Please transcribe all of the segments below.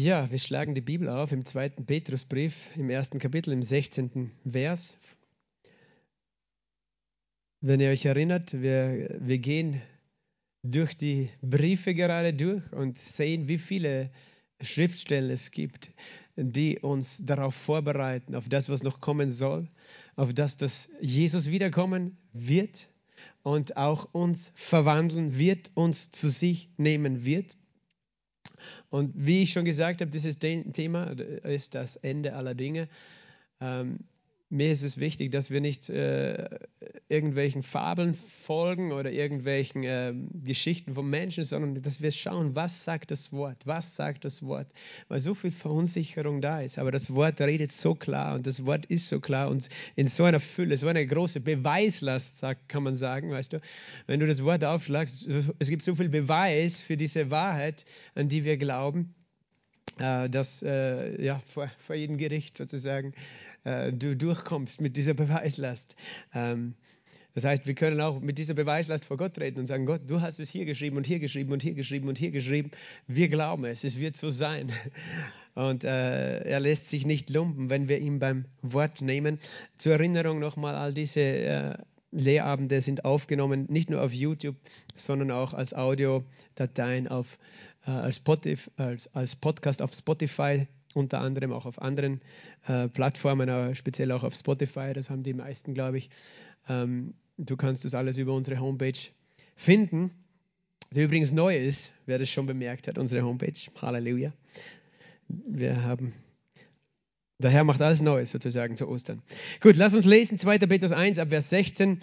Ja, wir schlagen die Bibel auf im zweiten Petrusbrief, im ersten Kapitel, im 16. Vers. Wenn ihr euch erinnert, wir, wir gehen durch die Briefe gerade durch und sehen, wie viele Schriftstellen es gibt, die uns darauf vorbereiten, auf das, was noch kommen soll, auf das, dass Jesus wiederkommen wird und auch uns verwandeln wird, uns zu sich nehmen wird. Und wie ich schon gesagt habe, dieses Thema ist das Ende aller Dinge. Ähm, mir ist es wichtig, dass wir nicht äh, irgendwelchen Fabeln folgen oder irgendwelchen äh, Geschichten von Menschen, sondern dass wir schauen, was sagt das Wort, was sagt das Wort, weil so viel Verunsicherung da ist. Aber das Wort redet so klar und das Wort ist so klar und in so einer Fülle, so eine große Beweislast, kann man sagen, weißt du, wenn du das Wort aufschlagst, es gibt so viel Beweis für diese Wahrheit, an die wir glauben, äh, dass äh, ja vor, vor jedem Gericht sozusagen äh, du durchkommst mit dieser Beweislast. Ähm, das heißt, wir können auch mit dieser Beweislast vor Gott treten und sagen, Gott, du hast es hier geschrieben und hier geschrieben und hier geschrieben und hier geschrieben. Wir glauben es, es wird so sein. Und äh, er lässt sich nicht lumpen, wenn wir ihn beim Wort nehmen. Zur Erinnerung nochmal, all diese äh, Lehrabende sind aufgenommen, nicht nur auf YouTube, sondern auch als Audiodateien auf, äh, als, Spotify, als, als Podcast auf Spotify unter anderem auch auf anderen äh, Plattformen, aber speziell auch auf Spotify. Das haben die meisten, glaube ich. Ähm, du kannst das alles über unsere Homepage finden, die übrigens neu ist, wer das schon bemerkt hat, unsere Homepage. Halleluja. Wir haben der Herr macht alles Neues sozusagen zu Ostern. Gut, lass uns lesen 2. Petrus 1 ab Vers 16.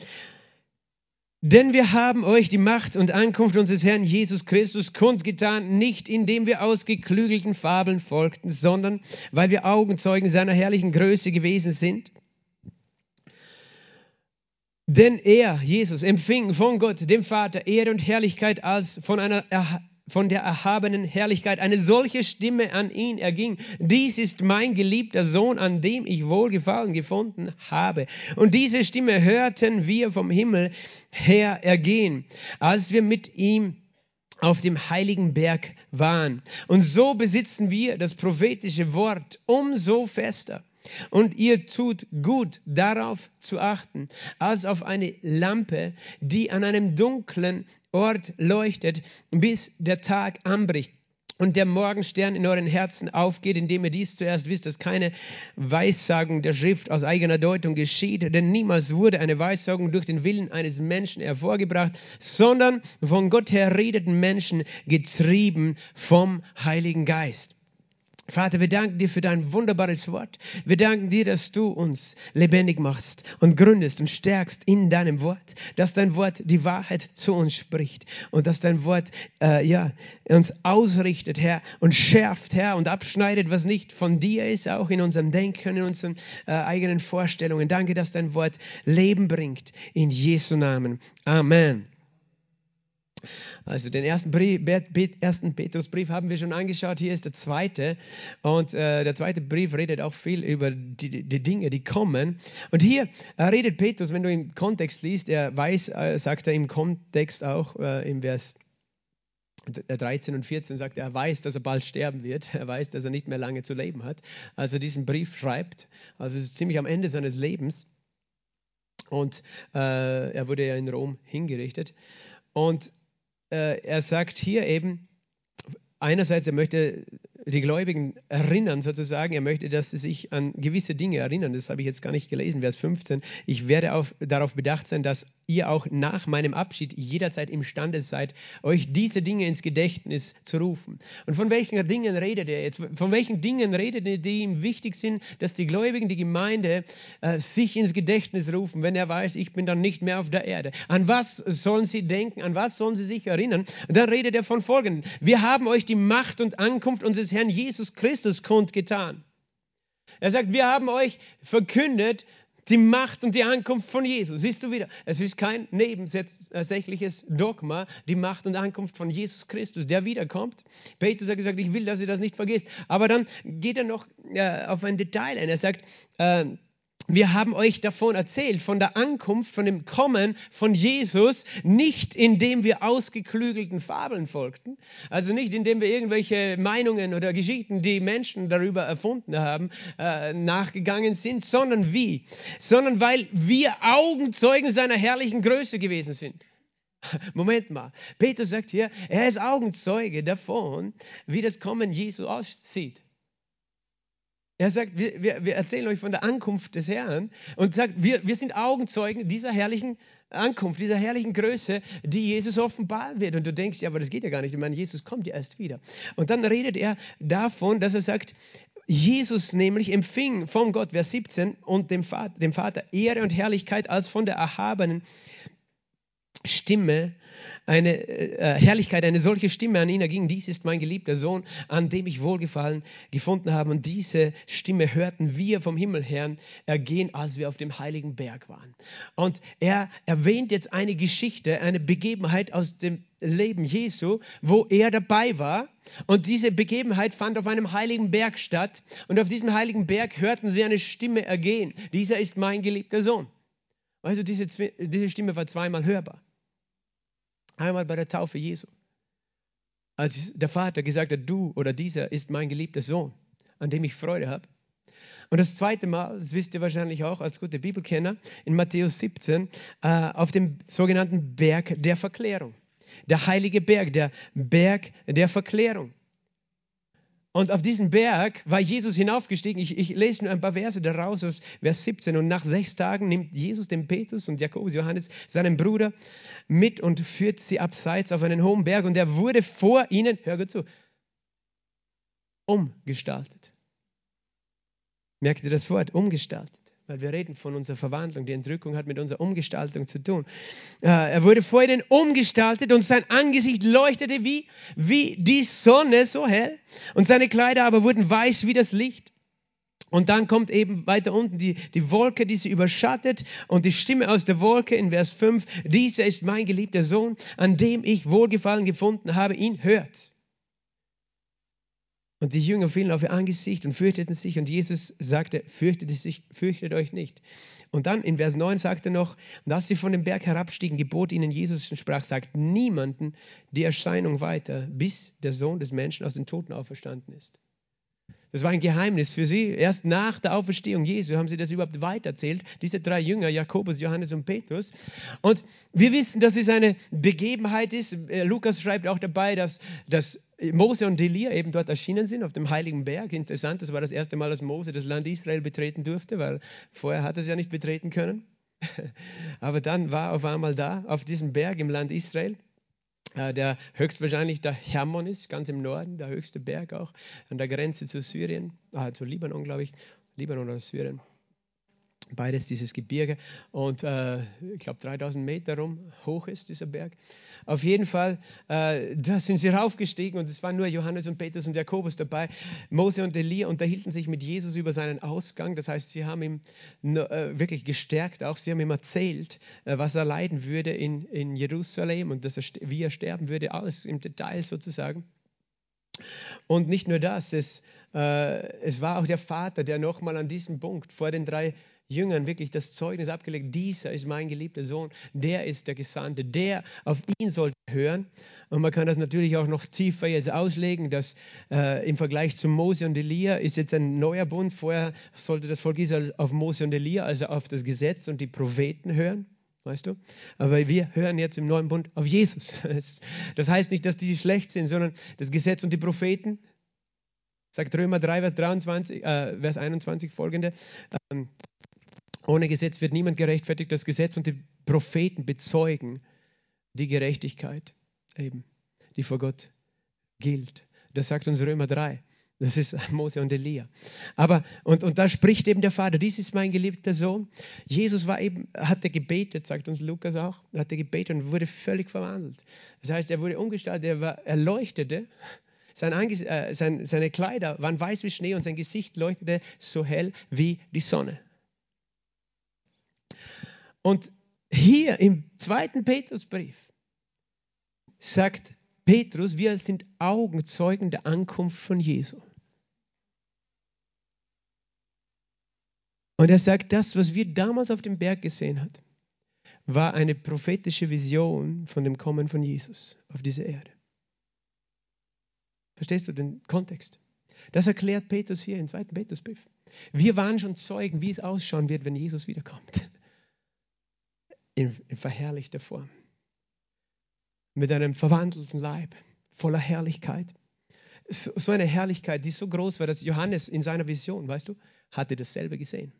Denn wir haben euch die Macht und Ankunft unseres Herrn Jesus Christus kundgetan, nicht indem wir ausgeklügelten Fabeln folgten, sondern weil wir Augenzeugen seiner herrlichen Größe gewesen sind. Denn er, Jesus, empfing von Gott, dem Vater, Ehre und Herrlichkeit als von einer von der erhabenen Herrlichkeit eine solche Stimme an ihn erging. Dies ist mein geliebter Sohn, an dem ich Wohlgefallen gefunden habe. Und diese Stimme hörten wir vom Himmel her ergehen, als wir mit ihm auf dem heiligen Berg waren. Und so besitzen wir das prophetische Wort umso fester. Und ihr tut gut darauf zu achten, als auf eine Lampe, die an einem dunklen Ort leuchtet, bis der Tag anbricht und der Morgenstern in euren Herzen aufgeht, indem ihr dies zuerst wisst, dass keine Weissagung der Schrift aus eigener Deutung geschieht, denn niemals wurde eine Weissagung durch den Willen eines Menschen hervorgebracht, sondern von Gott her redeten Menschen getrieben vom Heiligen Geist. Vater, wir danken dir für dein wunderbares Wort. Wir danken dir, dass du uns lebendig machst und gründest und stärkst in deinem Wort, dass dein Wort die Wahrheit zu uns spricht und dass dein Wort äh, ja, uns ausrichtet, Herr, und schärft, Herr, und abschneidet, was nicht von dir ist, auch in unserem Denken, in unseren äh, eigenen Vorstellungen. Danke, dass dein Wort Leben bringt. In Jesu Namen. Amen. Also den ersten, Brief, ersten Petrusbrief haben wir schon angeschaut, hier ist der zweite. Und äh, der zweite Brief redet auch viel über die, die Dinge, die kommen. Und hier äh, redet Petrus, wenn du im Kontext liest, er weiß, äh, sagt er im Kontext auch äh, im Vers 13 und 14 sagt, er weiß, dass er bald sterben wird. Er weiß, dass er nicht mehr lange zu leben hat. Als er diesen Brief schreibt, also es ist ziemlich am Ende seines Lebens. Und äh, er wurde ja in Rom hingerichtet. Und er sagt hier eben, einerseits, er möchte die Gläubigen erinnern, sozusagen. Er möchte, dass sie sich an gewisse Dinge erinnern. Das habe ich jetzt gar nicht gelesen, Vers 15. Ich werde auf, darauf bedacht sein, dass ihr auch nach meinem Abschied jederzeit imstande seid, euch diese Dinge ins Gedächtnis zu rufen. Und von welchen Dingen redet er jetzt? Von welchen Dingen redet er, die ihm wichtig sind, dass die Gläubigen, die Gemeinde äh, sich ins Gedächtnis rufen, wenn er weiß, ich bin dann nicht mehr auf der Erde. An was sollen sie denken? An was sollen sie sich erinnern? Und dann redet er von folgendem. Wir haben euch die Macht und Ankunft unseres Herrn Jesus Christus kundgetan. Er sagt, wir haben euch verkündet die Macht und die Ankunft von Jesus. Siehst du wieder, es ist kein nebensächliches Dogma, die Macht und Ankunft von Jesus Christus, der wiederkommt. Petrus hat gesagt, ich will, dass ihr das nicht vergisst. Aber dann geht er noch äh, auf ein Detail ein. Er sagt, äh, wir haben euch davon erzählt, von der Ankunft, von dem Kommen von Jesus, nicht indem wir ausgeklügelten Fabeln folgten, also nicht indem wir irgendwelche Meinungen oder Geschichten, die Menschen darüber erfunden haben, äh, nachgegangen sind, sondern wie? Sondern weil wir Augenzeugen seiner herrlichen Größe gewesen sind. Moment mal, Peter sagt hier, er ist Augenzeuge davon, wie das Kommen Jesu aussieht. Er sagt, wir, wir, wir, erzählen euch von der Ankunft des Herrn und sagt, wir, wir sind Augenzeugen dieser herrlichen Ankunft, dieser herrlichen Größe, die Jesus offenbaren wird. Und du denkst, ja, aber das geht ja gar nicht. Ich meine, Jesus kommt ja erst wieder. Und dann redet er davon, dass er sagt, Jesus nämlich empfing von Gott, Vers 17, und dem Vater, dem Vater Ehre und Herrlichkeit als von der erhabenen Stimme eine äh, Herrlichkeit, eine solche Stimme an ihn erging. Dies ist mein geliebter Sohn, an dem ich Wohlgefallen gefunden habe. Und diese Stimme hörten wir vom Himmel her ergehen, als wir auf dem heiligen Berg waren. Und er erwähnt jetzt eine Geschichte, eine Begebenheit aus dem Leben Jesu, wo er dabei war. Und diese Begebenheit fand auf einem heiligen Berg statt. Und auf diesem heiligen Berg hörten sie eine Stimme ergehen. Dieser ist mein geliebter Sohn. Also diese, diese Stimme war zweimal hörbar. Einmal bei der Taufe Jesu. Als der Vater gesagt hat, du oder dieser ist mein geliebter Sohn, an dem ich Freude habe. Und das zweite Mal, das wisst ihr wahrscheinlich auch als gute Bibelkenner, in Matthäus 17, äh, auf dem sogenannten Berg der Verklärung. Der heilige Berg, der Berg der Verklärung. Und auf diesen Berg war Jesus hinaufgestiegen. Ich, ich, lese nur ein paar Verse daraus aus Vers 17. Und nach sechs Tagen nimmt Jesus den Petrus und Jakobus, Johannes, seinen Bruder, mit und führt sie abseits auf einen hohen Berg. Und er wurde vor ihnen, hör gut zu, umgestaltet. Merkt ihr das Wort? Umgestaltet weil wir reden von unserer Verwandlung. Die Entrückung hat mit unserer Umgestaltung zu tun. Äh, er wurde vor ihnen umgestaltet und sein Angesicht leuchtete wie, wie die Sonne so hell und seine Kleider aber wurden weiß wie das Licht. Und dann kommt eben weiter unten die, die Wolke, die sie überschattet und die Stimme aus der Wolke in Vers 5, dieser ist mein geliebter Sohn, an dem ich Wohlgefallen gefunden habe, ihn hört. Und die Jünger fielen auf ihr Angesicht und fürchteten sich. Und Jesus sagte, fürchtet, sich, fürchtet euch nicht. Und dann in Vers 9 sagte er noch, und als sie von dem Berg herabstiegen, gebot ihnen Jesus und sprach, sagt niemanden die Erscheinung weiter, bis der Sohn des Menschen aus den Toten auferstanden ist. Das war ein Geheimnis für sie. Erst nach der Auferstehung Jesu haben sie das überhaupt weitererzählt. Diese drei Jünger, Jakobus, Johannes und Petrus. Und wir wissen, dass es eine Begebenheit ist. Äh, Lukas schreibt auch dabei, dass, dass Mose und Elia eben dort erschienen sind auf dem heiligen Berg. Interessant, das war das erste Mal, dass Mose das Land Israel betreten durfte, weil vorher hat er es ja nicht betreten können. Aber dann war auf einmal da, auf diesem Berg im Land Israel. Äh, der höchstwahrscheinlich der Hermon ist, ganz im Norden, der höchste Berg auch, an der Grenze zu Syrien, ah, zu Libanon, glaube ich, Libanon oder Syrien. Beides dieses Gebirge und äh, ich glaube 3000 Meter rum hoch ist dieser Berg. Auf jeden Fall, äh, da sind sie raufgestiegen und es waren nur Johannes und Petrus und Jakobus dabei. Mose und Elia unterhielten sich mit Jesus über seinen Ausgang. Das heißt, sie haben ihn äh, wirklich gestärkt. Auch sie haben ihm erzählt, äh, was er leiden würde in, in Jerusalem und dass er, wie er sterben würde. Alles im Detail sozusagen. Und nicht nur das, es, äh, es war auch der Vater, der nochmal an diesem Punkt vor den drei Jüngern wirklich das Zeugnis abgelegt, dieser ist mein geliebter Sohn, der ist der Gesandte, der auf ihn sollte hören. Und man kann das natürlich auch noch tiefer jetzt auslegen, dass äh, im Vergleich zu Mose und Elia ist jetzt ein neuer Bund. Vorher sollte das Volk Israel auf Mose und Elia, also auf das Gesetz und die Propheten hören. Weißt du? Aber wir hören jetzt im neuen Bund auf Jesus. Das heißt nicht, dass die schlecht sind, sondern das Gesetz und die Propheten, sagt Römer 3, Vers, 23, äh, Vers 21 folgende, ähm, ohne Gesetz wird niemand gerechtfertigt. Das Gesetz und die Propheten bezeugen die Gerechtigkeit, eben, die vor Gott gilt. Das sagt uns Römer 3. Das ist Mose und Elia. Aber, und, und da spricht eben der Vater, dies ist mein geliebter Sohn. Jesus war eben, hatte gebetet, sagt uns Lukas auch, hatte gebetet und wurde völlig verwandelt. Das heißt, er wurde umgestaltet, er, war, er leuchtete, sein äh, sein, seine Kleider waren weiß wie Schnee und sein Gesicht leuchtete so hell wie die Sonne. Und hier im zweiten Petrusbrief sagt Petrus, wir sind Augenzeugen der Ankunft von Jesu. Und er sagt, das, was wir damals auf dem Berg gesehen haben, war eine prophetische Vision von dem Kommen von Jesus auf diese Erde. Verstehst du den Kontext? Das erklärt Petrus hier im zweiten Petrusbrief. Wir waren schon Zeugen, wie es ausschauen wird, wenn Jesus wiederkommt. In, in verherrlichter Form. Mit einem verwandelten Leib, voller Herrlichkeit. So, eine Herrlichkeit, die so groß war, dass Johannes in seiner Vision, weißt du, hatte dasselbe gesehen.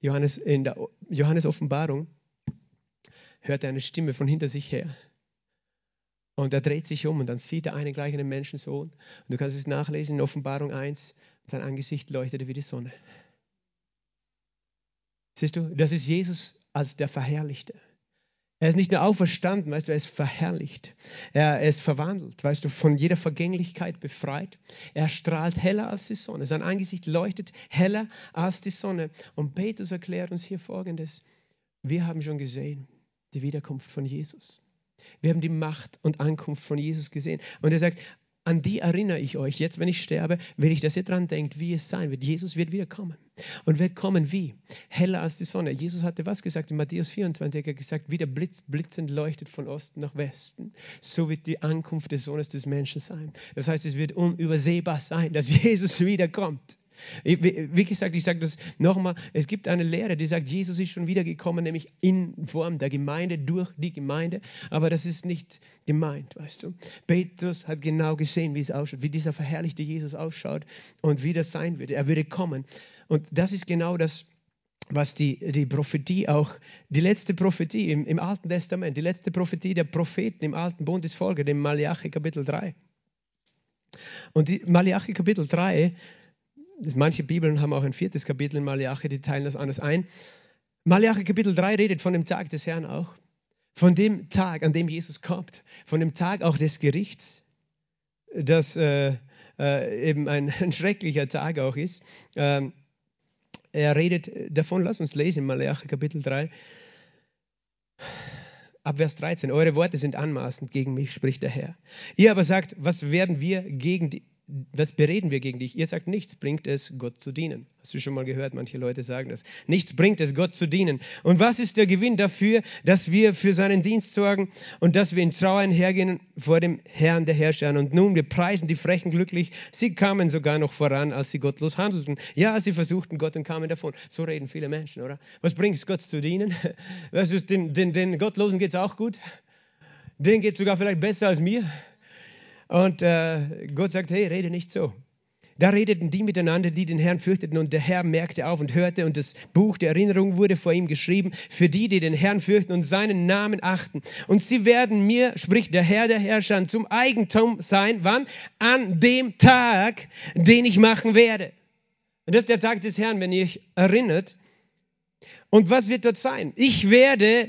Johannes in der Johannes Offenbarung hört er eine Stimme von hinter sich her. Und er dreht sich um und dann sieht er einen gleich einen Menschensohn. Und du kannst es nachlesen in Offenbarung 1. Sein Angesicht leuchtete wie die Sonne. Siehst du, das ist Jesus als der Verherrlichte. Er ist nicht nur auferstanden, weißt du, er ist verherrlicht. Er, ist verwandelt, weißt du, von jeder Vergänglichkeit befreit. Er strahlt heller als die Sonne. Sein Angesicht leuchtet heller als die Sonne. Und Petrus erklärt uns hier Folgendes. Wir haben schon gesehen, die Wiederkunft von Jesus. Wir haben die Macht und Ankunft von Jesus gesehen. Und er sagt, an die erinnere ich euch. Jetzt, wenn ich sterbe, will ich, dass ihr dran denkt, wie es sein wird. Jesus wird wiederkommen. Und wird kommen wie? Heller als die Sonne. Jesus hatte was gesagt? In Matthäus 24 er hat gesagt, wie der Blitz blitzend leuchtet von Osten nach Westen. So wird die Ankunft des Sohnes des Menschen sein. Das heißt, es wird unübersehbar sein, dass Jesus wiederkommt. Wie gesagt, ich sage das nochmal, es gibt eine Lehre, die sagt, Jesus ist schon wiedergekommen, nämlich in Form der Gemeinde, durch die Gemeinde, aber das ist nicht gemeint, weißt du. Petrus hat genau gesehen, wie es ausschaut, wie dieser verherrlichte Jesus ausschaut und wie das sein würde. Er würde kommen. Und das ist genau das, was die, die Prophetie auch, die letzte Prophetie im, im Alten Testament, die letzte Prophetie der Propheten im Alten Bund ist folge, dem Malachi Kapitel 3. Und die Malachi Kapitel 3 manche Bibeln haben auch ein viertes Kapitel in Malachi, die teilen das anders ein. Malachi Kapitel 3 redet von dem Tag des Herrn auch. Von dem Tag, an dem Jesus kommt. Von dem Tag auch des Gerichts, das äh, äh, eben ein, ein, schrecklicher Tag auch ist. Ähm, er redet davon, lass uns lesen, Malachi Kapitel 3. Ab Vers 13. Eure Worte sind anmaßend gegen mich, spricht der Herr. Ihr aber sagt, was werden wir gegen die, was bereden wir gegen dich? Ihr sagt, nichts bringt es, Gott zu dienen. Hast du schon mal gehört? Manche Leute sagen das. Nichts bringt es, Gott zu dienen. Und was ist der Gewinn dafür, dass wir für seinen Dienst sorgen und dass wir in Trauern hergehen vor dem Herrn der Herrscher? Und nun, wir preisen die Frechen glücklich. Sie kamen sogar noch voran, als sie gottlos handelten. Ja, sie versuchten Gott und kamen davon. So reden viele Menschen, oder? Was bringt es, Gott zu dienen? Was ist, den, den, den Gottlosen geht es auch gut. Denen geht es sogar vielleicht besser als mir. Und äh, Gott sagt, hey, rede nicht so. Da redeten die miteinander, die den Herrn fürchteten, und der Herr merkte auf und hörte, und das Buch der Erinnerung wurde vor ihm geschrieben, für die, die den Herrn fürchten und seinen Namen achten. Und sie werden mir, spricht der Herr der Herrscher, zum Eigentum sein. Wann? An dem Tag, den ich machen werde. Und das ist der Tag des Herrn, wenn ihr euch erinnert. Und was wird dort sein? Ich werde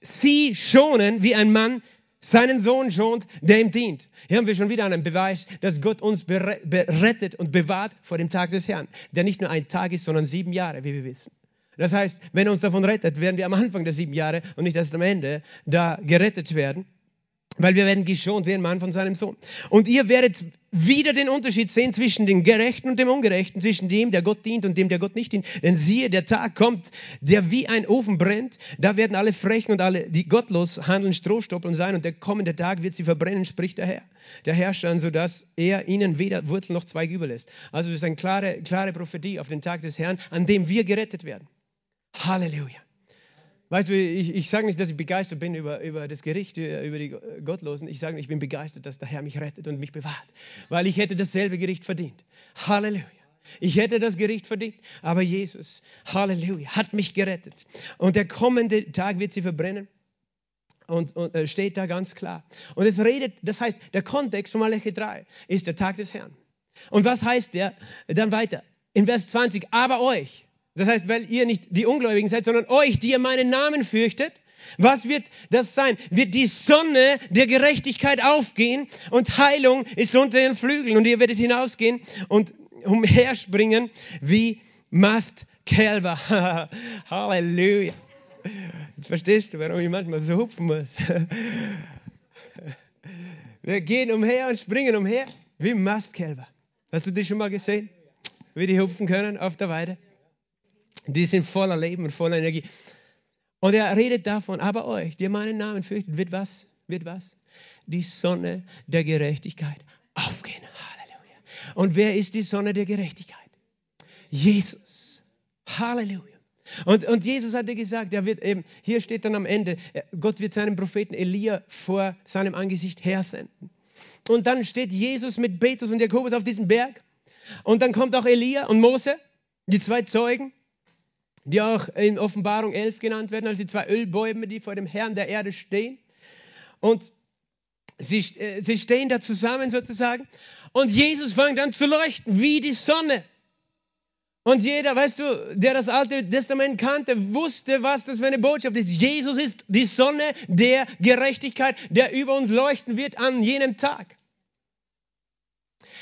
sie schonen, wie ein Mann seinen Sohn schont, der ihm dient. Hier haben wir schon wieder einen Beweis, dass Gott uns berettet und bewahrt vor dem Tag des Herrn, der nicht nur ein Tag ist, sondern sieben Jahre, wie wir wissen. Das heißt, wenn er uns davon rettet, werden wir am Anfang der sieben Jahre und nicht erst am Ende da gerettet werden weil wir werden geschont wie ein Mann von seinem Sohn. Und ihr werdet wieder den Unterschied sehen zwischen dem Gerechten und dem Ungerechten, zwischen dem, der Gott dient und dem, der Gott nicht dient. Denn siehe, der Tag kommt, der wie ein Ofen brennt. Da werden alle Frechen und alle, die gottlos handeln, Strohstoppeln sein. Und der kommende Tag wird sie verbrennen, spricht der Herr. Der Herrscher, sodass er ihnen weder Wurzel noch Zweig überlässt. Also das ist eine klare, klare Prophetie auf den Tag des Herrn, an dem wir gerettet werden. Halleluja. Weißt du, ich, ich sage nicht, dass ich begeistert bin über, über das Gericht, über die Gottlosen. Ich sage, ich bin begeistert, dass der Herr mich rettet und mich bewahrt, weil ich hätte dasselbe Gericht verdient. Halleluja. Ich hätte das Gericht verdient, aber Jesus, Halleluja, hat mich gerettet. Und der kommende Tag wird sie verbrennen. Und, und äh, steht da ganz klar. Und es redet, das heißt, der Kontext von Malachi 3 ist der Tag des Herrn. Und was heißt der dann weiter? In Vers 20, aber euch, das heißt, weil ihr nicht die Ungläubigen seid, sondern euch, die ihr meinen Namen fürchtet. Was wird das sein? Wird die Sonne der Gerechtigkeit aufgehen und Heilung ist unter den Flügeln und ihr werdet hinausgehen und umherspringen wie Mastkälber. Halleluja. Jetzt verstehst du, warum ich manchmal so hupfen muss. Wir gehen umher und springen umher wie Mastkälber. Hast du die schon mal gesehen? Wie die hupfen können auf der Weide? Die sind voller Leben und voller Energie. Und er redet davon, aber euch, die meinen Namen fürchtet, wird was? Wird was? Die Sonne der Gerechtigkeit aufgehen. Halleluja. Und wer ist die Sonne der Gerechtigkeit? Jesus. Halleluja. Und, und Jesus hatte gesagt, er wird eben, hier steht dann am Ende, Gott wird seinen Propheten Elia vor seinem Angesicht hersenden. Und dann steht Jesus mit Petrus und Jakobus auf diesem Berg. Und dann kommt auch Elia und Mose, die zwei Zeugen, die auch in Offenbarung 11 genannt werden, als die zwei Ölbäume, die vor dem Herrn der Erde stehen. Und sie, äh, sie stehen da zusammen sozusagen. Und Jesus fängt an zu leuchten wie die Sonne. Und jeder, weißt du, der das Alte Testament kannte, wusste, was das für eine Botschaft ist. Jesus ist die Sonne der Gerechtigkeit, der über uns leuchten wird an jenem Tag.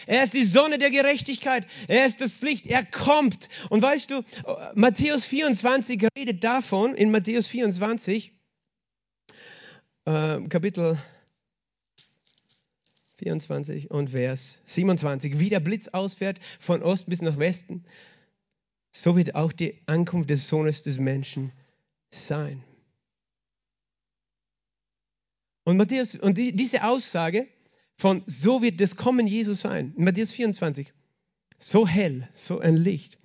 Er ist die Sonne der Gerechtigkeit. Er ist das Licht. Er kommt. Und weißt du, Matthäus 24 redet davon, in Matthäus 24, äh, Kapitel 24 und Vers 27, wie der Blitz ausfährt von Osten bis nach Westen so wird auch die Ankunft des Sohnes des Menschen sein. Und, Matthäus, und die, diese Aussage von so wird das Kommen Jesus sein, in Matthäus 24, so hell, so ein Licht,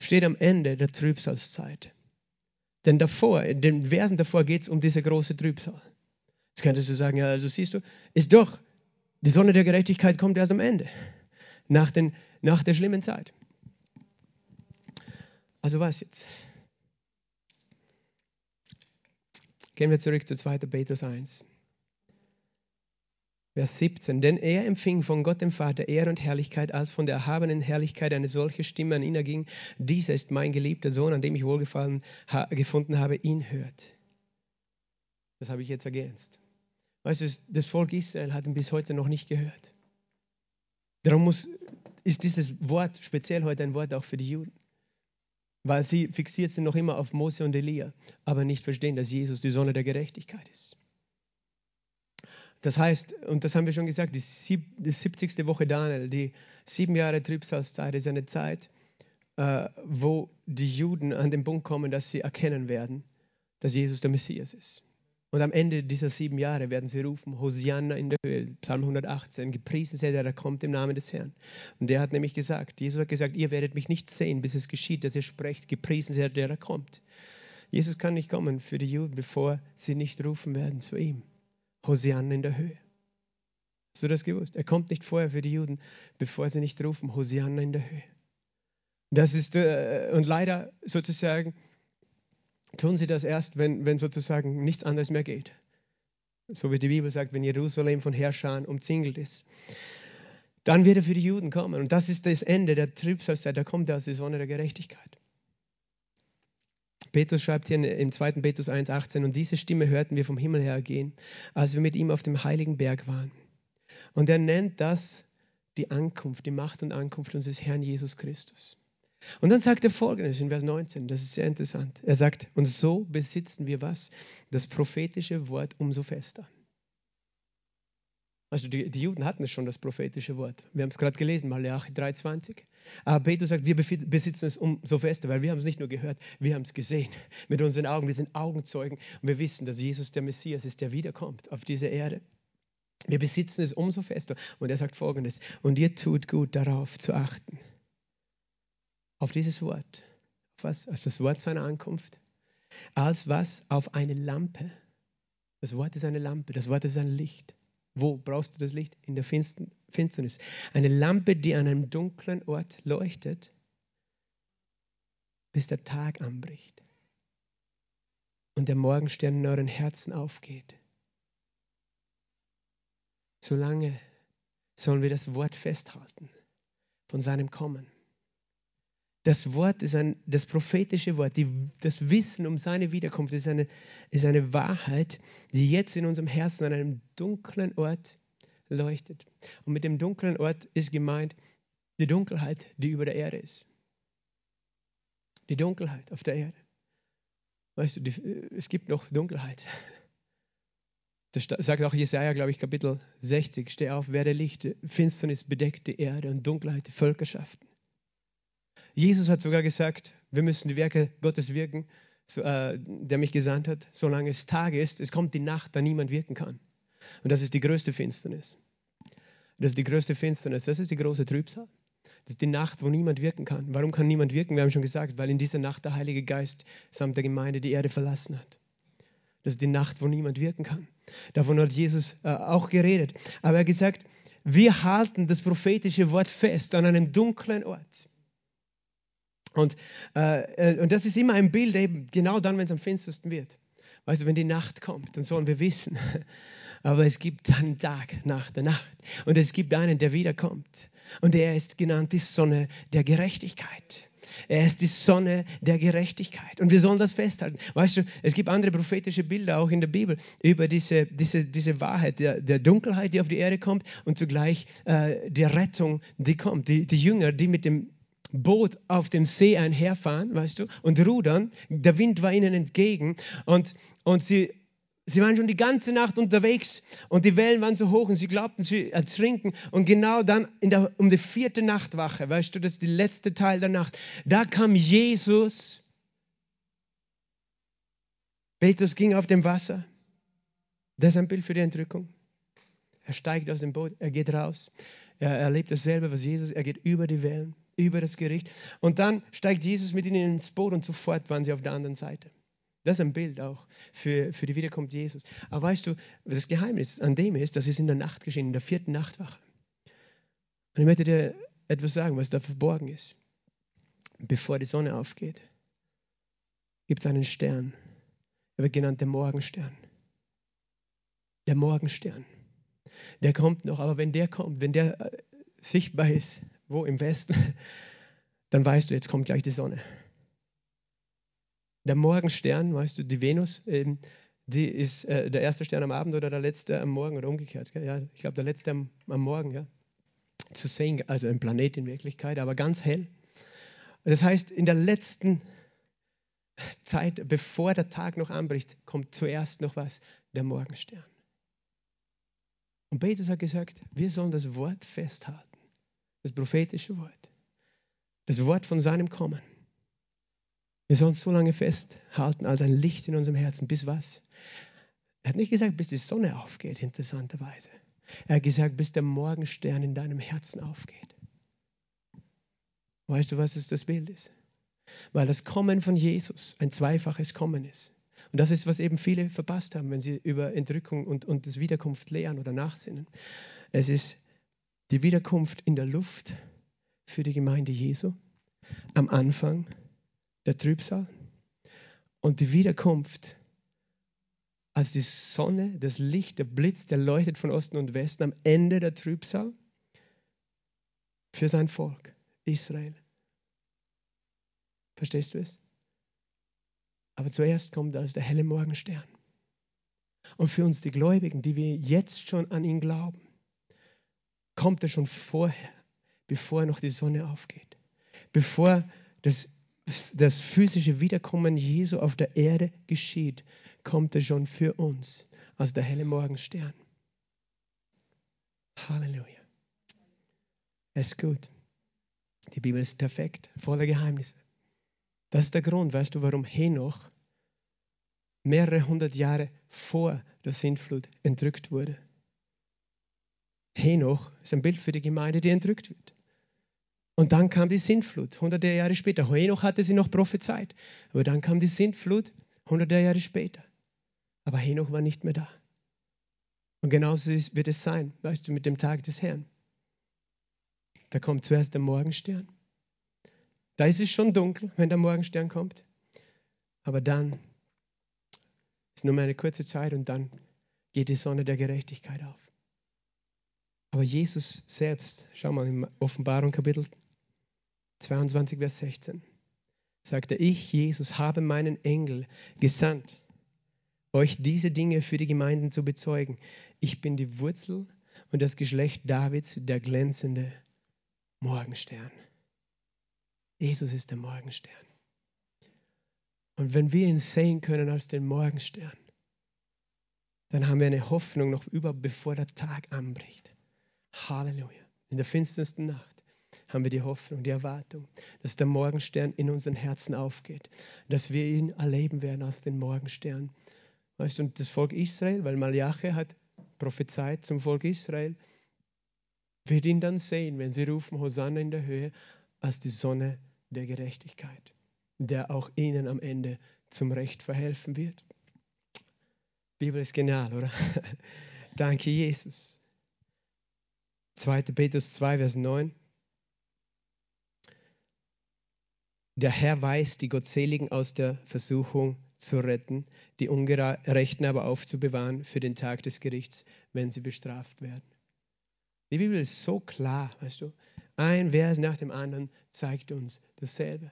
steht am Ende der Trübsalzeit. Denn davor, in den Versen davor geht es um diese große Trübsal. Jetzt könntest du sagen, ja, also siehst du, ist doch, die Sonne der Gerechtigkeit kommt erst am Ende, nach, den, nach der schlimmen Zeit. Also was jetzt? Gehen wir zurück zu 2. Petrus 1. Vers 17. Denn er empfing von Gott dem Vater Ehre und Herrlichkeit, als von der erhabenen Herrlichkeit eine solche Stimme an ihn erging. Dieser ist mein geliebter Sohn, an dem ich Wohlgefallen ha gefunden habe, ihn hört. Das habe ich jetzt ergänzt. Weißt du, das Volk Israel hat ihn bis heute noch nicht gehört. Darum muss, ist dieses Wort speziell heute ein Wort auch für die Juden weil sie fixiert sind noch immer auf Mose und Elia, aber nicht verstehen, dass Jesus die Sonne der Gerechtigkeit ist. Das heißt, und das haben wir schon gesagt, die, sieb, die 70. Woche Daniel, die sieben Jahre Trübsalzeit ist eine Zeit, äh, wo die Juden an den Punkt kommen, dass sie erkennen werden, dass Jesus der Messias ist. Und am Ende dieser sieben Jahre werden sie rufen, Hosianna in der Höhe, Psalm 118, gepriesen sei der, der kommt im Namen des Herrn. Und der hat nämlich gesagt, Jesus hat gesagt, ihr werdet mich nicht sehen, bis es geschieht, dass ihr sprecht, gepriesen sei der, der kommt. Jesus kann nicht kommen für die Juden, bevor sie nicht rufen werden zu ihm. Hosianna in der Höhe. Hast du das gewusst? Er kommt nicht vorher für die Juden, bevor sie nicht rufen, Hosianna in der Höhe. Das ist, äh, und leider sozusagen, tun sie das erst, wenn, wenn sozusagen nichts anderes mehr geht. So wie die Bibel sagt, wenn Jerusalem von Herrschern umzingelt ist. Dann wird er für die Juden kommen. Und das ist das Ende der Trübsalzeit. Da kommt er aus der Sonne der Gerechtigkeit. Petrus schreibt hier im 2. Petrus 1,18: Und diese Stimme hörten wir vom Himmel her gehen, als wir mit ihm auf dem heiligen Berg waren. Und er nennt das die Ankunft, die Macht und Ankunft unseres Herrn Jesus Christus. Und dann sagt er folgendes in Vers 19, das ist sehr interessant. Er sagt, und so besitzen wir was? Das prophetische Wort umso fester. Also die, die Juden hatten schon, das prophetische Wort. Wir haben es gerade gelesen, Malachi 3,20. Aber Petrus sagt, wir besitzen es umso fester, weil wir haben es nicht nur gehört, wir haben es gesehen mit unseren Augen. Wir sind Augenzeugen und wir wissen, dass Jesus der Messias ist, der wiederkommt auf diese Erde. Wir besitzen es umso fester. Und er sagt folgendes, und ihr tut gut darauf zu achten auf dieses Wort. Auf was? Auf das Wort seiner Ankunft. Als was? Auf eine Lampe. Das Wort ist eine Lampe, das Wort ist ein Licht. Wo brauchst du das Licht? In der Finsternis. Eine Lampe, die an einem dunklen Ort leuchtet, bis der Tag anbricht und der Morgenstern in euren Herzen aufgeht. Solange sollen wir das Wort festhalten von seinem Kommen. Das Wort ist ein, das prophetische Wort, die, das Wissen um seine Wiederkunft ist eine, ist eine Wahrheit, die jetzt in unserem Herzen an einem dunklen Ort leuchtet. Und mit dem dunklen Ort ist gemeint die Dunkelheit, die über der Erde ist. Die Dunkelheit auf der Erde. Weißt du, die, es gibt noch Dunkelheit. Das sagt auch Jesaja, glaube ich, Kapitel 60. Steh auf, werde Licht, Finsternis bedeckt die Erde und Dunkelheit die Völkerschaften. Jesus hat sogar gesagt, wir müssen die Werke Gottes wirken, äh, der mich gesandt hat, solange es Tag ist. Es kommt die Nacht, da niemand wirken kann. Und das ist die größte Finsternis. Das ist die größte Finsternis. Das ist die große Trübsal. Das ist die Nacht, wo niemand wirken kann. Warum kann niemand wirken? Wir haben schon gesagt, weil in dieser Nacht der Heilige Geist samt der Gemeinde die Erde verlassen hat. Das ist die Nacht, wo niemand wirken kann. Davon hat Jesus äh, auch geredet. Aber er hat gesagt, wir halten das prophetische Wort fest an einem dunklen Ort. Und, äh, äh und das ist immer ein Bild, eben genau dann, wenn es am finstersten wird. Weißt du, wenn die Nacht kommt, dann sollen wir wissen, aber es gibt einen Tag nach der Nacht. Und es gibt einen, der wiederkommt. Und er ist genannt die Sonne der Gerechtigkeit. Er ist die Sonne der Gerechtigkeit. Und wir sollen das festhalten. Weißt du, es gibt andere prophetische Bilder auch in der Bibel über diese, diese, diese Wahrheit der, der Dunkelheit, die auf die Erde kommt und zugleich äh, die Rettung, die kommt. Die, die Jünger, die mit dem Boot auf dem See einherfahren, weißt du, und rudern. Der Wind war ihnen entgegen und, und sie Sie waren schon die ganze Nacht unterwegs und die Wellen waren so hoch und sie glaubten, sie ertrinken. Und genau dann der, um die vierte Nachtwache, weißt du, das ist der letzte Teil der Nacht, da kam Jesus. Petrus ging auf dem Wasser. Das ist ein Bild für die Entrückung. Er steigt aus dem Boot, er geht raus. Er erlebt dasselbe, was Jesus, er geht über die Wellen, über das Gericht. Und dann steigt Jesus mit ihnen ins Boot und sofort waren sie auf der anderen Seite. Das ist ein Bild auch für, für die Wiederkunft Jesus. Aber weißt du, das Geheimnis an dem ist, dass es in der Nacht geschehen, in der vierten Nachtwache. Und ich möchte dir etwas sagen, was da verborgen ist. Bevor die Sonne aufgeht, gibt es einen Stern. Er wird genannt der Morgenstern. Der Morgenstern. Der kommt noch, aber wenn der kommt, wenn der äh, sichtbar ist, wo im Westen, dann weißt du, jetzt kommt gleich die Sonne der Morgenstern, weißt du, die Venus, ähm, die ist äh, der erste Stern am Abend oder der letzte am Morgen oder umgekehrt. Gell? Ja, ich glaube, der letzte am, am Morgen, ja, zu sehen, also ein Planet in Wirklichkeit, aber ganz hell. Das heißt, in der letzten Zeit, bevor der Tag noch anbricht, kommt zuerst noch was, der Morgenstern. Und Petrus hat gesagt, wir sollen das Wort festhalten, das prophetische Wort, das Wort von seinem Kommen. Wir sollen so lange festhalten als ein Licht in unserem Herzen. Bis was? Er hat nicht gesagt, bis die Sonne aufgeht, interessanterweise. Er hat gesagt, bis der Morgenstern in deinem Herzen aufgeht. Weißt du, was es das Bild ist? Weil das Kommen von Jesus ein zweifaches Kommen ist. Und das ist, was eben viele verpasst haben, wenn sie über Entrückung und, und das Wiederkunft lehren oder nachsinnen. Es ist die Wiederkunft in der Luft für die Gemeinde Jesu am Anfang der Trübsal und die Wiederkunft als die Sonne, das Licht, der Blitz, der leuchtet von Osten und Westen am Ende der Trübsal für sein Volk, Israel. Verstehst du es? Aber zuerst kommt also der helle Morgenstern. Und für uns, die Gläubigen, die wir jetzt schon an ihn glauben, kommt er schon vorher, bevor noch die Sonne aufgeht, bevor das das physische Wiederkommen Jesu auf der Erde geschieht, kommt er schon für uns als der helle Morgenstern. Halleluja. Es ist gut. Die Bibel ist perfekt, voller Geheimnisse. Das ist der Grund, weißt du, warum Henoch mehrere hundert Jahre vor der Sintflut entrückt wurde. Henoch ist ein Bild für die Gemeinde, die entrückt wird. Und dann kam die Sintflut, hunderte Jahre später. Henoch hatte sie noch prophezeit. Aber dann kam die Sintflut, hunderte Jahre später. Aber Henoch war nicht mehr da. Und genauso wird es sein, weißt du, mit dem Tag des Herrn. Da kommt zuerst der Morgenstern. Da ist es schon dunkel, wenn der Morgenstern kommt. Aber dann ist nur mehr eine kurze Zeit und dann geht die Sonne der Gerechtigkeit auf. Aber Jesus selbst, schau mal in Offenbarung Kapitel 22, Vers 16, sagte, ich, Jesus, habe meinen Engel gesandt, euch diese Dinge für die Gemeinden zu bezeugen. Ich bin die Wurzel und das Geschlecht Davids, der glänzende Morgenstern. Jesus ist der Morgenstern. Und wenn wir ihn sehen können als den Morgenstern, dann haben wir eine Hoffnung noch über, bevor der Tag anbricht. Halleluja. In der finstersten Nacht haben wir die Hoffnung, die Erwartung, dass der Morgenstern in unseren Herzen aufgeht, dass wir ihn erleben werden als den Morgenstern. Weißt du, und das Volk Israel, weil Malachi hat prophezeit zum Volk Israel, wird ihn dann sehen, wenn sie rufen, Hosanna in der Höhe, als die Sonne der Gerechtigkeit, der auch ihnen am Ende zum Recht verhelfen wird. Die Bibel ist genial, oder? Danke, Jesus. 2. Petrus 2, Vers 9. Der Herr weiß, die Gottseligen aus der Versuchung zu retten, die Ungerechten aber aufzubewahren für den Tag des Gerichts, wenn sie bestraft werden. Die Bibel ist so klar, weißt du. Ein Vers nach dem anderen zeigt uns dasselbe.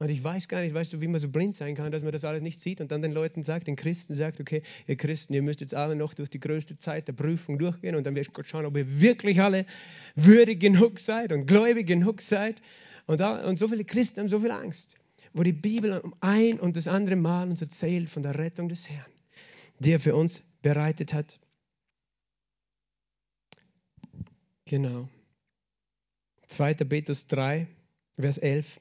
Und ich weiß gar nicht, weißt du, wie man so blind sein kann, dass man das alles nicht sieht und dann den Leuten sagt, den Christen sagt, okay, ihr Christen, ihr müsst jetzt alle noch durch die größte Zeit der Prüfung durchgehen und dann wird Gott schauen, ob ihr wirklich alle würdig genug seid und gläubig genug seid. Und, da, und so viele Christen haben so viel Angst, wo die Bibel um ein und das andere Mal uns erzählt von der Rettung des Herrn, die er für uns bereitet hat. Genau. 2. Petrus 3, Vers 11.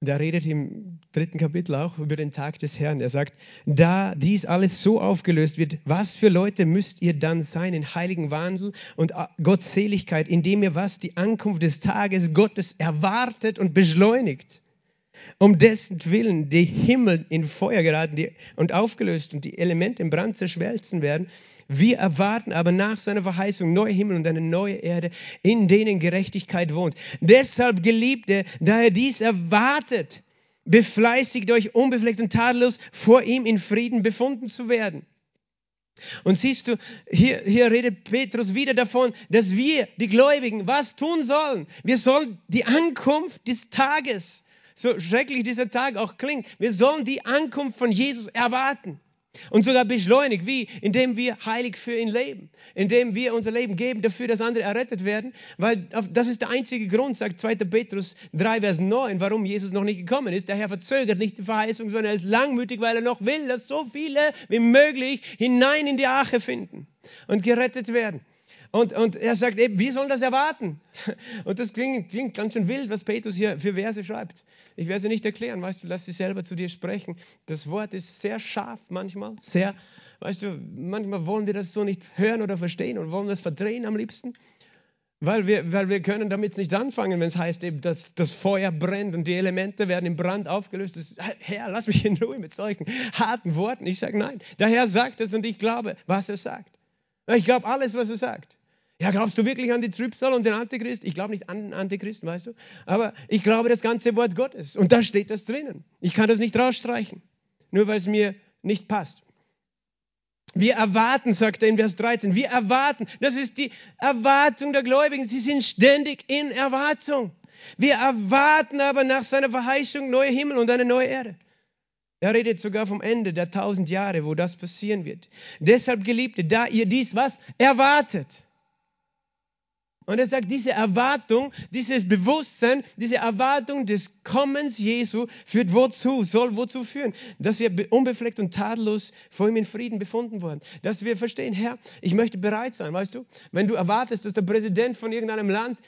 Da redet im dritten Kapitel auch über den Tag des Herrn. Er sagt, da dies alles so aufgelöst wird, was für Leute müsst ihr dann sein in heiligen Wandel und Gottseligkeit, indem ihr was die Ankunft des Tages Gottes erwartet und beschleunigt, um dessen Willen die Himmel in Feuer geraten und aufgelöst und die Elemente im Brand zerschmelzen werden wir erwarten aber nach seiner Verheißung neue Himmel und eine neue Erde, in denen Gerechtigkeit wohnt. Deshalb, Geliebte, da ihr dies erwartet, befleißigt euch unbefleckt und tadellos vor ihm in Frieden befunden zu werden. Und siehst du, hier, hier redet Petrus wieder davon, dass wir, die Gläubigen, was tun sollen. Wir sollen die Ankunft des Tages, so schrecklich dieser Tag auch klingt, wir sollen die Ankunft von Jesus erwarten. Und sogar beschleunigt, wie? Indem wir heilig für ihn leben. Indem wir unser Leben geben dafür, dass andere errettet werden. Weil das ist der einzige Grund, sagt 2. Petrus 3, Vers 9, warum Jesus noch nicht gekommen ist. Der Herr verzögert nicht die Verheißung, sondern er ist langmütig, weil er noch will, dass so viele wie möglich hinein in die Arche finden und gerettet werden. Und, und er sagt eben, wir sollen das erwarten. Und das klingt, klingt ganz schön wild, was Petrus hier für Verse schreibt. Ich werde sie nicht erklären, weißt du, lass sie selber zu dir sprechen. Das Wort ist sehr scharf manchmal, sehr, weißt du, manchmal wollen wir das so nicht hören oder verstehen und wollen das verdrehen am liebsten. Weil wir, weil wir können damit nicht anfangen, wenn es heißt, eben, dass das Feuer brennt und die Elemente werden im Brand aufgelöst. Das, Herr, lass mich in Ruhe mit solchen harten Worten. Ich sage nein. Der Herr sagt es und ich glaube, was er sagt. Ich glaube alles, was er sagt. Ja, glaubst du wirklich an die Trübsal und den Antichrist? Ich glaube nicht an den Antichristen, weißt du? Aber ich glaube das ganze Wort Gottes. Und da steht das drinnen. Ich kann das nicht rausstreichen, nur weil es mir nicht passt. Wir erwarten, sagt er in Vers 13, wir erwarten. Das ist die Erwartung der Gläubigen. Sie sind ständig in Erwartung. Wir erwarten aber nach seiner Verheißung neue Himmel und eine neue Erde. Er redet sogar vom Ende der tausend Jahre, wo das passieren wird. Deshalb, Geliebte, da ihr dies was erwartet, und er sagt, diese Erwartung, dieses Bewusstsein, diese Erwartung des Kommens Jesu führt wozu, soll wozu führen? Dass wir unbefleckt und tadellos vor ihm in Frieden befunden wurden. Dass wir verstehen, Herr, ich möchte bereit sein, weißt du? Wenn du erwartest, dass der Präsident von irgendeinem Land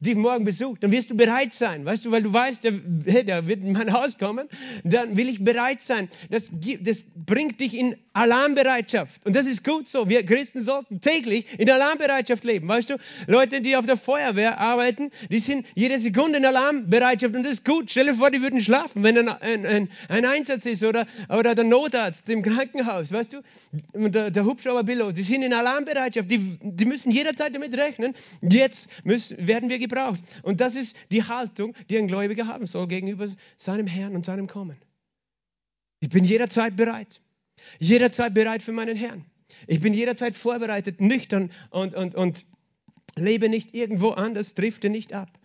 dich morgen besucht, dann wirst du bereit sein, weißt du? Weil du weißt, der, der wird in mein Haus kommen, dann will ich bereit sein. Das, das bringt dich in Alarmbereitschaft. Und das ist gut so. Wir Christen sollten täglich in Alarmbereitschaft leben, weißt du? Leute, die auf der Feuerwehr arbeiten, die sind jede Sekunde in Alarmbereitschaft und das ist gut. Stell dir vor, die würden schlafen, wenn ein, ein, ein, ein Einsatz ist oder, oder der Notarzt im Krankenhaus, weißt du, der, der Hubschrauberpilot, die sind in Alarmbereitschaft, die, die müssen jederzeit damit rechnen, jetzt müssen, werden wir gebraucht. Und das ist die Haltung, die ein Gläubiger haben soll gegenüber seinem Herrn und seinem Kommen. Ich bin jederzeit bereit. Jederzeit bereit für meinen Herrn. Ich bin jederzeit vorbereitet, nüchtern und, und, und Lebe nicht irgendwo anders, drifte nicht ab.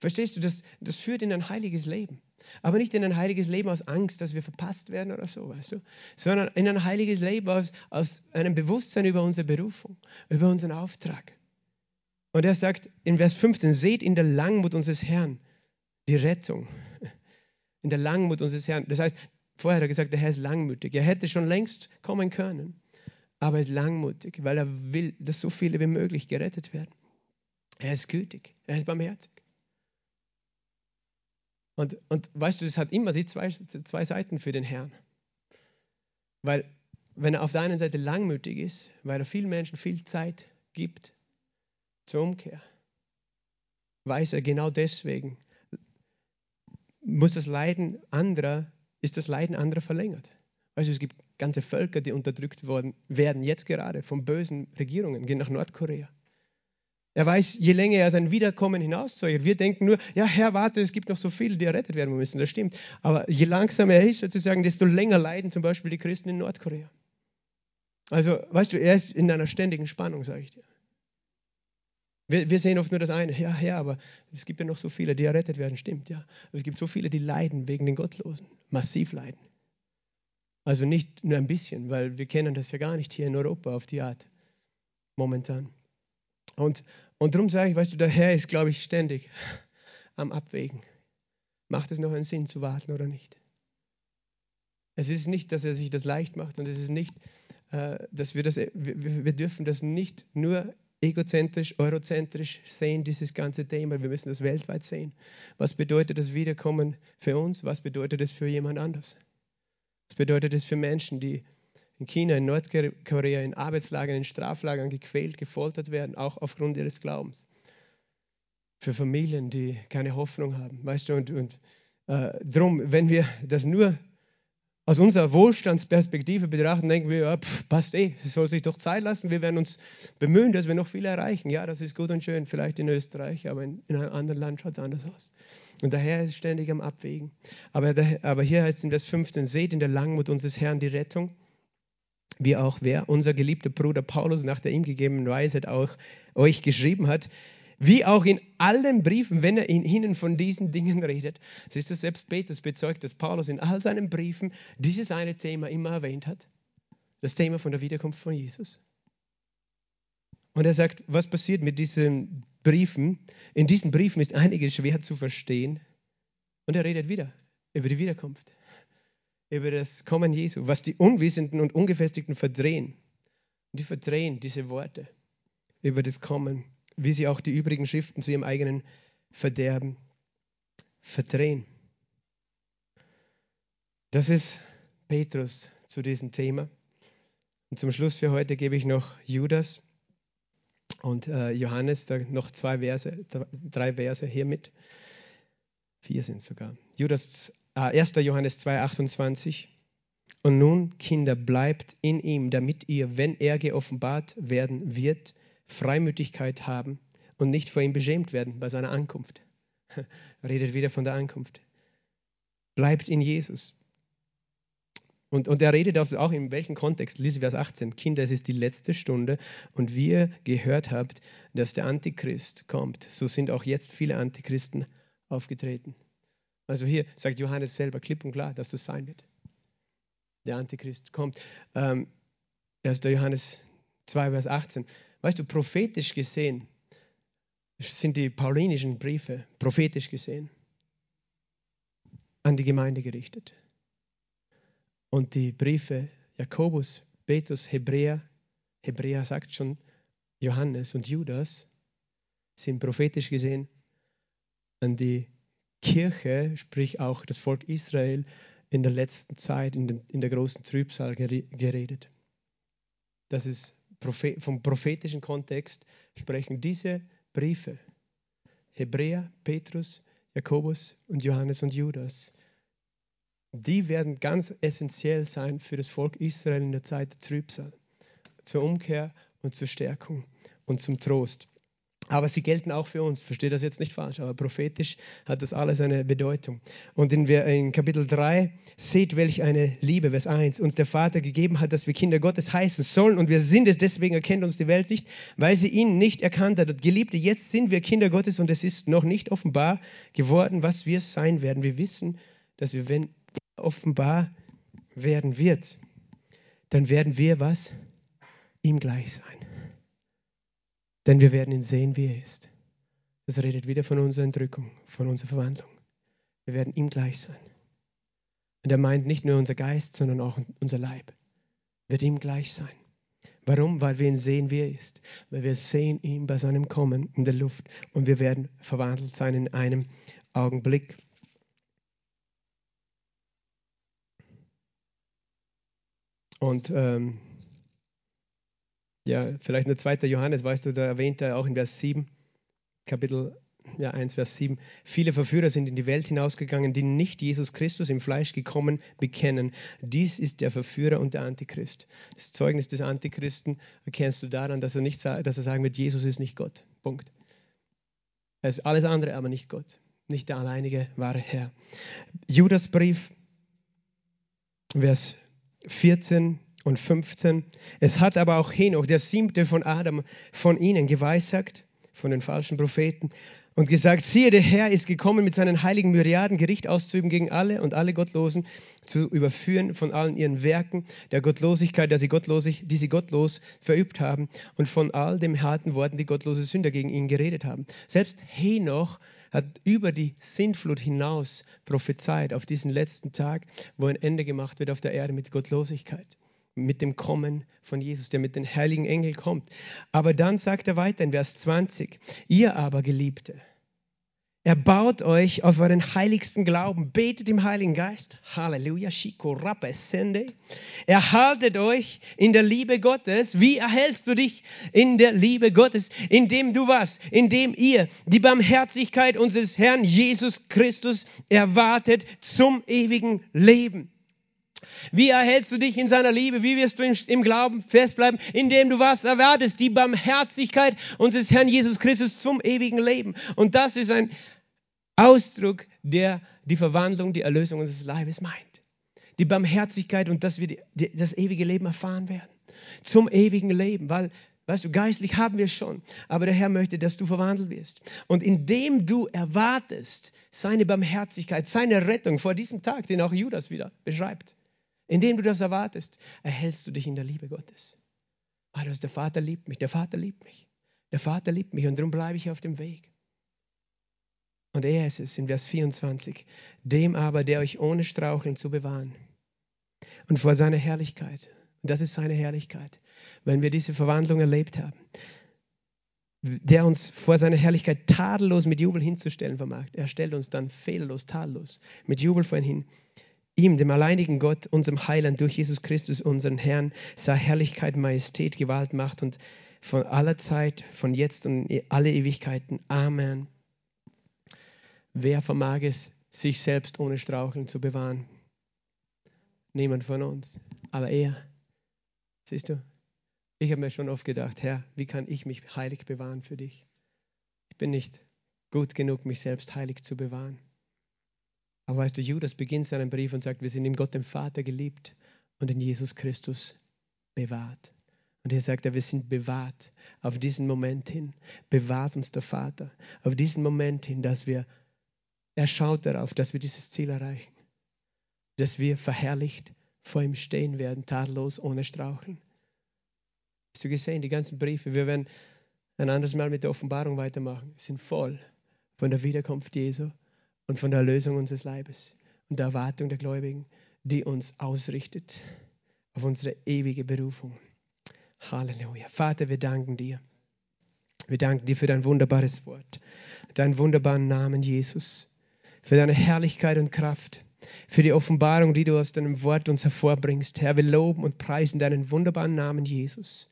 Verstehst du, das, das führt in ein heiliges Leben. Aber nicht in ein heiliges Leben aus Angst, dass wir verpasst werden oder so, weißt du? Sondern in ein heiliges Leben aus, aus einem Bewusstsein über unsere Berufung, über unseren Auftrag. Und er sagt in Vers 15, seht in der Langmut unseres Herrn die Rettung. In der Langmut unseres Herrn. Das heißt, vorher hat er gesagt, der Herr ist langmütig. Er hätte schon längst kommen können, aber er ist langmutig, weil er will, dass so viele wie möglich gerettet werden. Er ist gütig, er ist barmherzig. Und, und weißt du, es hat immer die zwei, zwei Seiten für den Herrn. Weil wenn er auf der einen Seite langmütig ist, weil er vielen Menschen viel Zeit gibt zur Umkehr, weiß er genau deswegen, muss das Leiden anderer, ist das Leiden anderer verlängert. Weißt du, es gibt ganze Völker, die unterdrückt worden werden, jetzt gerade von bösen Regierungen, gehen nach Nordkorea. Er weiß, je länger er sein Wiederkommen hinauszögert, wir denken nur, ja Herr, warte, es gibt noch so viele, die errettet werden müssen, das stimmt. Aber je langsamer er ist, sozusagen, desto länger leiden zum Beispiel die Christen in Nordkorea. Also, weißt du, er ist in einer ständigen Spannung, sage ich dir. Wir, wir, sehen oft nur das eine, ja, ja, aber es gibt ja noch so viele, die errettet werden, stimmt, ja. Aber es gibt so viele, die leiden wegen den Gottlosen, massiv leiden. Also nicht nur ein bisschen, weil wir kennen das ja gar nicht hier in Europa auf die Art momentan. Und, und darum sage ich, weißt du, der Herr ist, glaube ich, ständig am Abwägen. Macht es noch einen Sinn zu warten oder nicht? Es ist nicht, dass er sich das leicht macht und es ist nicht, äh, dass wir das, wir, wir dürfen das nicht nur egozentrisch, eurozentrisch sehen, dieses ganze Thema. Wir müssen das weltweit sehen. Was bedeutet das Wiederkommen für uns? Was bedeutet es für jemand anders? Was bedeutet es für Menschen, die in China, in Nordkorea, in Arbeitslagern, in Straflagern gequält, gefoltert werden, auch aufgrund ihres Glaubens? Für Familien, die keine Hoffnung haben. Weißt du, und, und äh, drum, wenn wir das nur aus unserer Wohlstandsperspektive betrachten, denken wir, ja, pff, passt eh, es soll sich doch Zeit lassen, wir werden uns bemühen, dass wir noch viel erreichen. Ja, das ist gut und schön, vielleicht in Österreich, aber in, in einem anderen Land schaut es anders aus. Und der Herr ist ständig am Abwägen. Aber, aber hier heißt es in Vers 15, seht in der Langmut unseres Herrn die Rettung, wie auch wer, unser geliebter Bruder Paulus nach der ihm gegebenen Weisheit auch euch geschrieben hat, wie auch in allen Briefen, wenn er in ihnen von diesen Dingen redet. Siehst du, selbst Petrus bezeugt, dass Paulus in all seinen Briefen dieses eine Thema immer erwähnt hat. Das Thema von der Wiederkunft von Jesus. Und er sagt, was passiert mit diesen Briefen? In diesen Briefen ist einiges schwer zu verstehen. Und er redet wieder über die Wiederkunft, über das Kommen Jesu, was die Unwissenden und Ungefestigten verdrehen. Und die verdrehen diese Worte über das Kommen wie sie auch die übrigen Schriften zu ihrem eigenen Verderben verdrehen. Das ist Petrus zu diesem Thema. Und zum Schluss für heute gebe ich noch Judas und äh, Johannes, da noch zwei Verse, drei Verse hier mit. Vier sind sogar. Judas, 1. Johannes 2, 28. Und nun, Kinder, bleibt in ihm, damit ihr, wenn er geoffenbart werden wird, Freimütigkeit haben und nicht vor ihm beschämt werden bei seiner Ankunft. Redet wieder von der Ankunft. Bleibt in Jesus. Und, und er redet also auch in welchem Kontext? Lies Vers 18. Kinder, es ist die letzte Stunde und wie ihr gehört habt, dass der Antichrist kommt, so sind auch jetzt viele Antichristen aufgetreten. Also hier sagt Johannes selber klipp und klar, dass das sein wird. Der Antichrist kommt. Ähm, 1. Johannes 2, Vers 18. Weißt du, prophetisch gesehen sind die paulinischen Briefe, prophetisch gesehen, an die Gemeinde gerichtet. Und die Briefe Jakobus, Petrus, Hebräer, Hebräer sagt schon, Johannes und Judas sind prophetisch gesehen an die Kirche, sprich auch das Volk Israel, in der letzten Zeit, in, den, in der großen Trübsal geredet. Das ist vom prophetischen Kontext sprechen diese Briefe, Hebräer, Petrus, Jakobus und Johannes und Judas, die werden ganz essentiell sein für das Volk Israel in der Zeit der Trübsal, zur Umkehr und zur Stärkung und zum Trost. Aber sie gelten auch für uns. Verstehe das jetzt nicht falsch, aber prophetisch hat das alles eine Bedeutung. Und in, in, Kapitel 3 seht, welch eine Liebe, Vers 1, uns der Vater gegeben hat, dass wir Kinder Gottes heißen sollen. Und wir sind es, deswegen erkennt uns die Welt nicht, weil sie ihn nicht erkannt hat. Geliebte, jetzt sind wir Kinder Gottes und es ist noch nicht offenbar geworden, was wir sein werden. Wir wissen, dass wir, wenn er offenbar werden wird, dann werden wir was? Ihm gleich sein. Denn wir werden ihn sehen, wie er ist. Das redet wieder von unserer Entrückung, von unserer Verwandlung. Wir werden ihm gleich sein. Und er meint nicht nur unser Geist, sondern auch unser Leib wird ihm gleich sein, Warum? Weil wir ihn sehen, wie er ist. Weil wir sehen ihn bei seinem Kommen in der Luft und wir werden verwandelt sein in einem Augenblick. Und ähm, ja, vielleicht nur 2. Johannes, weißt du, da erwähnt er auch in Vers 7, Kapitel ja, 1, Vers 7. Viele Verführer sind in die Welt hinausgegangen, die nicht Jesus Christus im Fleisch gekommen bekennen. Dies ist der Verführer und der Antichrist. Das Zeugnis des Antichristen erkennst du daran, dass er, nicht, dass er sagen wird, Jesus ist nicht Gott. Punkt. Er ist alles andere, aber nicht Gott. Nicht der alleinige wahre Herr. Judasbrief, Vers 14 und 15. Es hat aber auch Henoch, der siebte von Adam, von ihnen geweissagt, von den falschen Propheten, und gesagt, siehe, der Herr ist gekommen mit seinen heiligen Myriaden Gericht auszuüben gegen alle und alle Gottlosen zu überführen von allen ihren Werken der Gottlosigkeit, der sie gottlosig, die sie gottlos verübt haben und von all den harten Worten, die gottlose Sünder gegen ihn geredet haben. Selbst Henoch hat über die Sintflut hinaus prophezeit auf diesen letzten Tag, wo ein Ende gemacht wird auf der Erde mit Gottlosigkeit mit dem Kommen von Jesus, der mit den heiligen Engeln kommt. Aber dann sagt er weiter in Vers 20, ihr aber Geliebte, erbaut euch auf euren heiligsten Glauben, betet im Heiligen Geist, Halleluja, Shiko Rappe Sende, erhaltet euch in der Liebe Gottes. Wie erhältst du dich in der Liebe Gottes? Indem du was? Indem ihr die Barmherzigkeit unseres Herrn Jesus Christus erwartet zum ewigen Leben. Wie erhältst du dich in seiner Liebe? Wie wirst du im, Glauben festbleiben? Indem du was erwartest? Die Barmherzigkeit unseres Herrn Jesus Christus zum ewigen Leben. Und das ist ein Ausdruck, der die Verwandlung, die Erlösung unseres Leibes meint. Die Barmherzigkeit und dass wir das ewige Leben erfahren werden. Zum ewigen Leben, weil Weißt du, geistlich haben wir schon, aber der Herr möchte, dass du verwandelt wirst. Und indem du erwartest seine Barmherzigkeit, seine Rettung vor diesem Tag, den auch Judas wieder beschreibt, indem du das erwartest, erhältst du dich in der Liebe Gottes. Ah, der Vater liebt mich, der Vater liebt mich. Der Vater liebt mich und darum bleibe ich auf dem Weg. Und er ist es in Vers 24, dem aber, der euch ohne Straucheln zu bewahren und vor seiner Herrlichkeit, und das ist seine Herrlichkeit, wenn wir diese Verwandlung erlebt haben, der uns vor seiner Herrlichkeit tadellos mit Jubel hinzustellen vermag. Er stellt uns dann fehlerlos, tadellos mit Jubel vorhin hin Ihm, dem alleinigen Gott, unserem Heiland durch Jesus Christus, unseren Herrn, sei Herrlichkeit, Majestät, Gewalt, Macht und von aller Zeit, von jetzt und in alle Ewigkeiten. Amen. Wer vermag es, sich selbst ohne Straucheln zu bewahren? Niemand von uns, aber er. Siehst du, ich habe mir schon oft gedacht, Herr, wie kann ich mich heilig bewahren für dich? Ich bin nicht gut genug, mich selbst heilig zu bewahren. Aber weißt du, Judas beginnt seinen Brief und sagt, wir sind in Gott dem Vater geliebt und in Jesus Christus bewahrt. Und hier sagt er, wir sind bewahrt auf diesen Moment hin. Bewahrt uns der Vater auf diesen Moment hin, dass wir, er schaut darauf, dass wir dieses Ziel erreichen. Dass wir verherrlicht vor ihm stehen werden, tadellos, ohne Straucheln. Hast du gesehen, die ganzen Briefe, wir werden ein anderes Mal mit der Offenbarung weitermachen, sind voll von der Wiederkunft Jesu und von der Erlösung unseres Leibes und der Erwartung der Gläubigen, die uns ausrichtet auf unsere ewige Berufung. Halleluja. Vater, wir danken dir. Wir danken dir für dein wunderbares Wort, deinen wunderbaren Namen Jesus, für deine Herrlichkeit und Kraft, für die Offenbarung, die du aus deinem Wort uns hervorbringst. Herr, wir loben und preisen deinen wunderbaren Namen Jesus.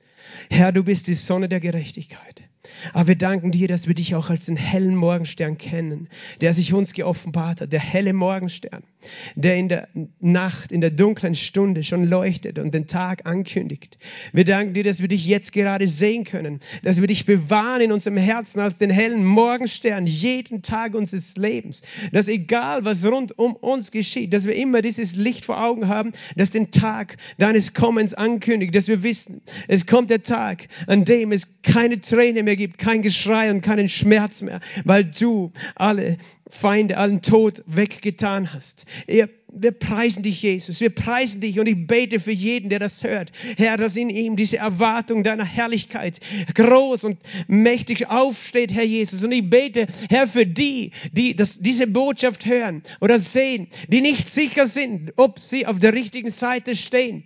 Herr, du bist die Sonne der Gerechtigkeit. Aber wir danken dir, dass wir dich auch als den hellen Morgenstern kennen, der sich uns geoffenbart hat, der helle Morgenstern, der in der Nacht, in der dunklen Stunde schon leuchtet und den Tag ankündigt. Wir danken dir, dass wir dich jetzt gerade sehen können, dass wir dich bewahren in unserem Herzen als den hellen Morgenstern jeden Tag unseres Lebens, dass egal was rund um uns geschieht, dass wir immer dieses Licht vor Augen haben, das den Tag deines Kommens ankündigt, dass wir wissen, es kommt der Tag, an dem es keine Träne mehr gibt, kein Geschrei und keinen Schmerz mehr, weil du alle Feinde, allen Tod weggetan hast. Wir preisen dich, Jesus. Wir preisen dich und ich bete für jeden, der das hört. Herr, dass in ihm diese Erwartung deiner Herrlichkeit groß und mächtig aufsteht, Herr Jesus. Und ich bete, Herr, für die, die das, diese Botschaft hören oder sehen, die nicht sicher sind, ob sie auf der richtigen Seite stehen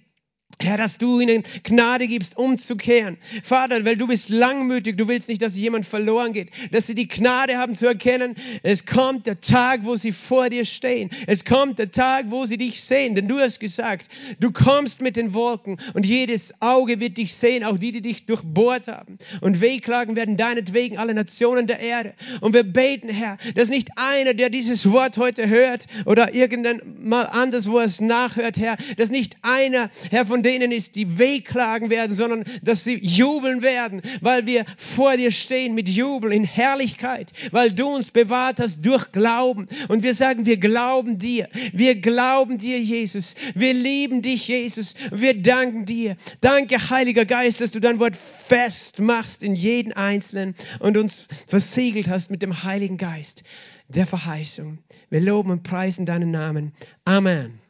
Herr, dass du ihnen Gnade gibst, umzukehren. Vater, weil du bist langmütig, du willst nicht, dass jemand verloren geht, dass sie die Gnade haben zu erkennen, es kommt der Tag, wo sie vor dir stehen. Es kommt der Tag, wo sie dich sehen, denn du hast gesagt, du kommst mit den Wolken und jedes Auge wird dich sehen, auch die, die dich durchbohrt haben. Und wehklagen werden deinetwegen alle Nationen der Erde. Und wir beten, Herr, dass nicht einer, der dieses Wort heute hört oder irgendwann mal anders, wo er es nachhört, Herr, dass nicht einer, Herr, von denen ist, die wehklagen werden, sondern dass sie jubeln werden, weil wir vor dir stehen mit Jubel in Herrlichkeit, weil du uns bewahrt hast durch Glauben. Und wir sagen, wir glauben dir. Wir glauben dir, Jesus. Wir lieben dich, Jesus. Wir danken dir. Danke, Heiliger Geist, dass du dein Wort festmachst in jeden Einzelnen und uns versiegelt hast mit dem Heiligen Geist der Verheißung. Wir loben und preisen deinen Namen. Amen.